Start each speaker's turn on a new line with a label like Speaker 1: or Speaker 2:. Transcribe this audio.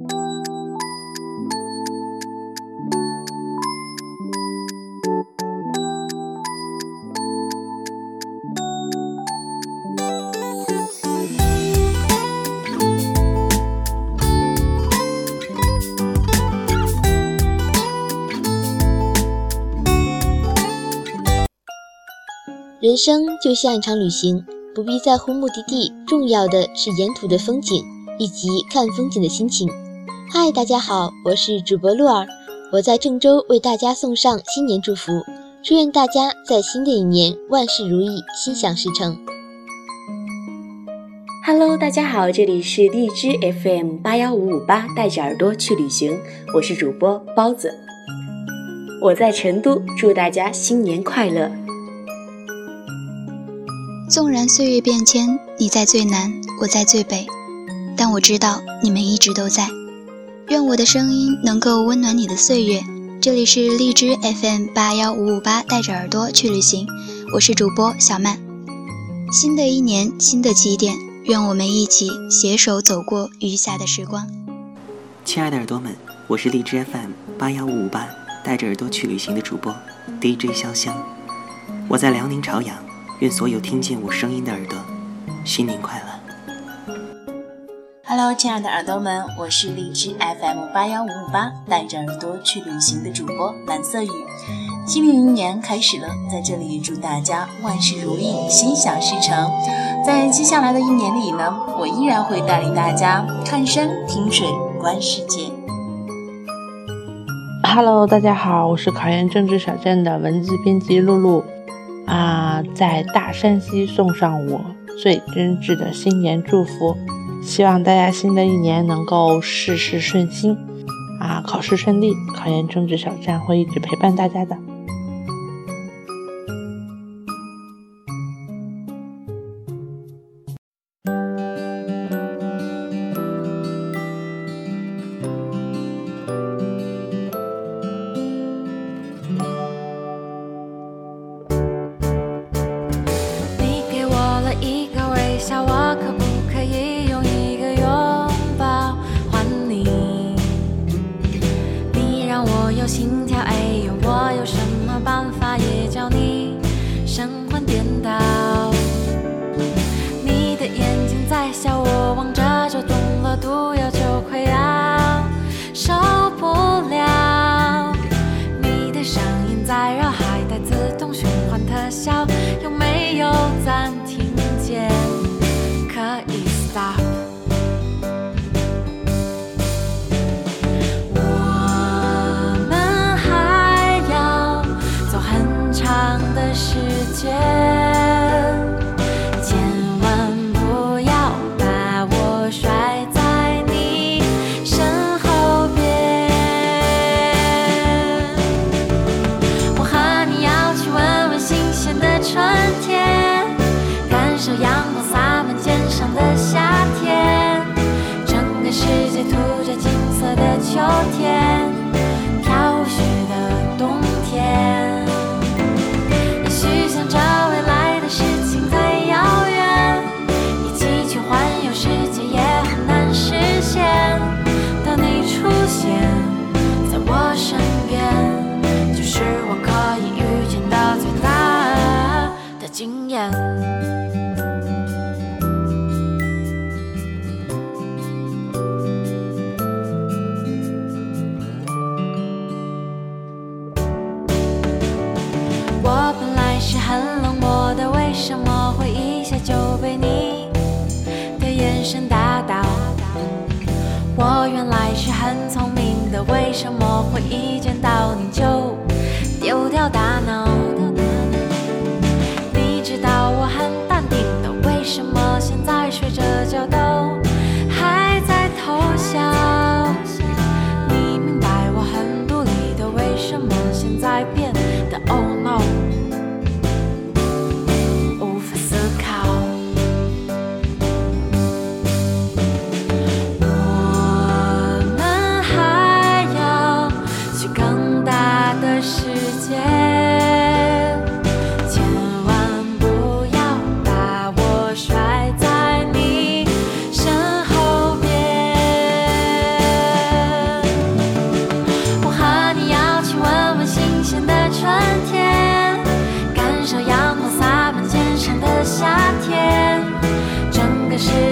Speaker 1: 人生就像一场旅行，不必在乎目的地，重要的是沿途的风景以及看风景的心情。嗨，大家好，我是主播鹿儿，我在郑州为大家送上新年祝福，祝愿大家在新的一年万事如意，心想事成。
Speaker 2: Hello，大家好，这里是荔枝 FM 八幺五五八，带着耳朵去旅行，我是主播包子，我在成都，祝大家新年快乐。
Speaker 3: 纵然岁月变迁，你在最南，我在最北，但我知道你们一直都在。愿我的声音能够温暖你的岁月。这里是荔枝 FM 八幺五五八，带着耳朵去旅行，我是主播小曼。新的一年，新的起点，愿我们一起携手走过余下的时光。
Speaker 4: 亲爱的耳朵们，我是荔枝 FM 八幺五五八，带着耳朵去旅行的主播 DJ 潇湘，我在辽宁朝阳。愿所有听见我声音的耳朵，新年快乐
Speaker 2: ！Hello，亲爱的耳朵们，我是荔枝 FM 八幺五五八，带着耳朵去旅行的主播蓝色雨。新的一年开始了，在这里祝大家万事如意，心想事成。在接下来的一年里呢，我依然会带领大家看山、听水、观世界。
Speaker 5: Hello，大家好，我是考研政治小站的文字编辑露露。啊，在大山西送上我最真挚的新年祝福，希望大家新的一年能够事事顺心，啊，考试顺利，考研政治小站会一直陪伴大家的。
Speaker 6: 你给我了一个微笑，我可不心经验我本来是很冷漠的为什么会一下就被你的眼神打倒？我原来是很聪明的为什么会一见